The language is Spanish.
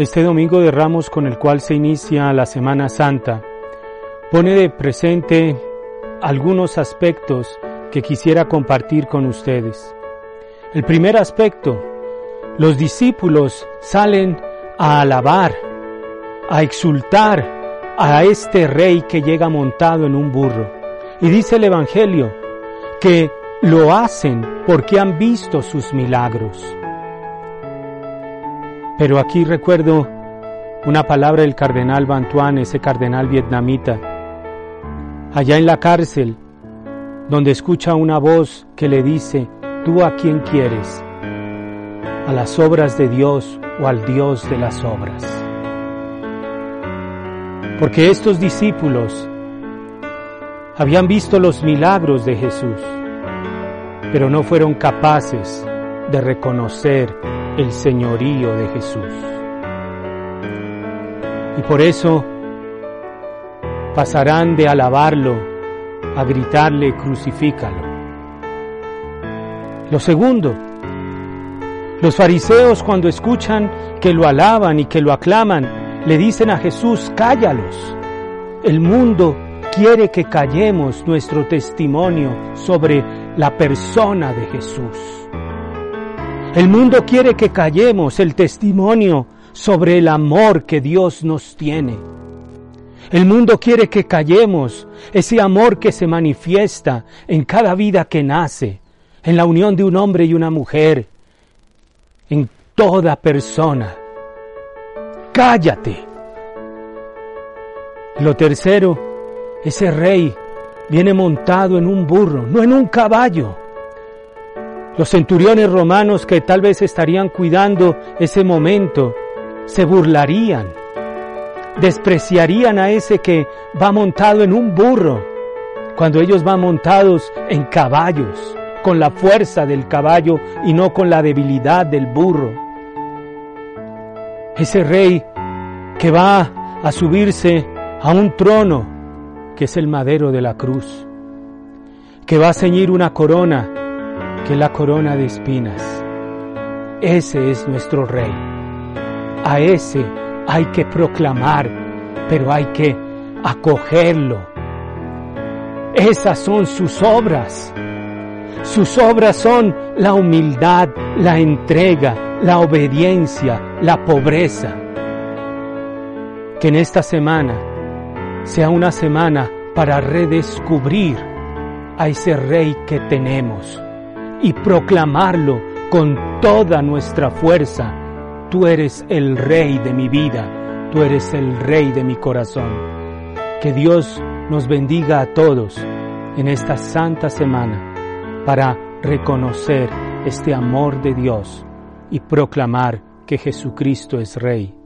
Este domingo de Ramos con el cual se inicia la Semana Santa pone de presente algunos aspectos que quisiera compartir con ustedes. El primer aspecto, los discípulos salen a alabar, a exultar a este rey que llega montado en un burro. Y dice el Evangelio que lo hacen porque han visto sus milagros. Pero aquí recuerdo una palabra del cardenal Bantuan, ese cardenal vietnamita, allá en la cárcel, donde escucha una voz que le dice, ¿tú a quién quieres? ¿A las obras de Dios o al Dios de las obras? Porque estos discípulos habían visto los milagros de Jesús, pero no fueron capaces de reconocer el señorío de Jesús. Y por eso pasarán de alabarlo a gritarle crucifícalo. Lo segundo, los fariseos cuando escuchan que lo alaban y que lo aclaman, le dicen a Jesús, cállalos. El mundo quiere que callemos nuestro testimonio sobre la persona de Jesús. El mundo quiere que callemos el testimonio sobre el amor que Dios nos tiene. El mundo quiere que callemos ese amor que se manifiesta en cada vida que nace, en la unión de un hombre y una mujer, en toda persona. Cállate. Lo tercero ese rey viene montado en un burro, no en un caballo. Los centuriones romanos que tal vez estarían cuidando ese momento se burlarían, despreciarían a ese que va montado en un burro, cuando ellos van montados en caballos, con la fuerza del caballo y no con la debilidad del burro. Ese rey que va a subirse a un trono que es el madero de la cruz, que va a ceñir una corona, que la corona de espinas. Ese es nuestro rey. A ese hay que proclamar, pero hay que acogerlo. Esas son sus obras. Sus obras son la humildad, la entrega, la obediencia, la pobreza. Que en esta semana sea una semana para redescubrir a ese rey que tenemos y proclamarlo con toda nuestra fuerza. Tú eres el rey de mi vida, tú eres el rey de mi corazón. Que Dios nos bendiga a todos en esta santa semana para reconocer este amor de Dios y proclamar que Jesucristo es Rey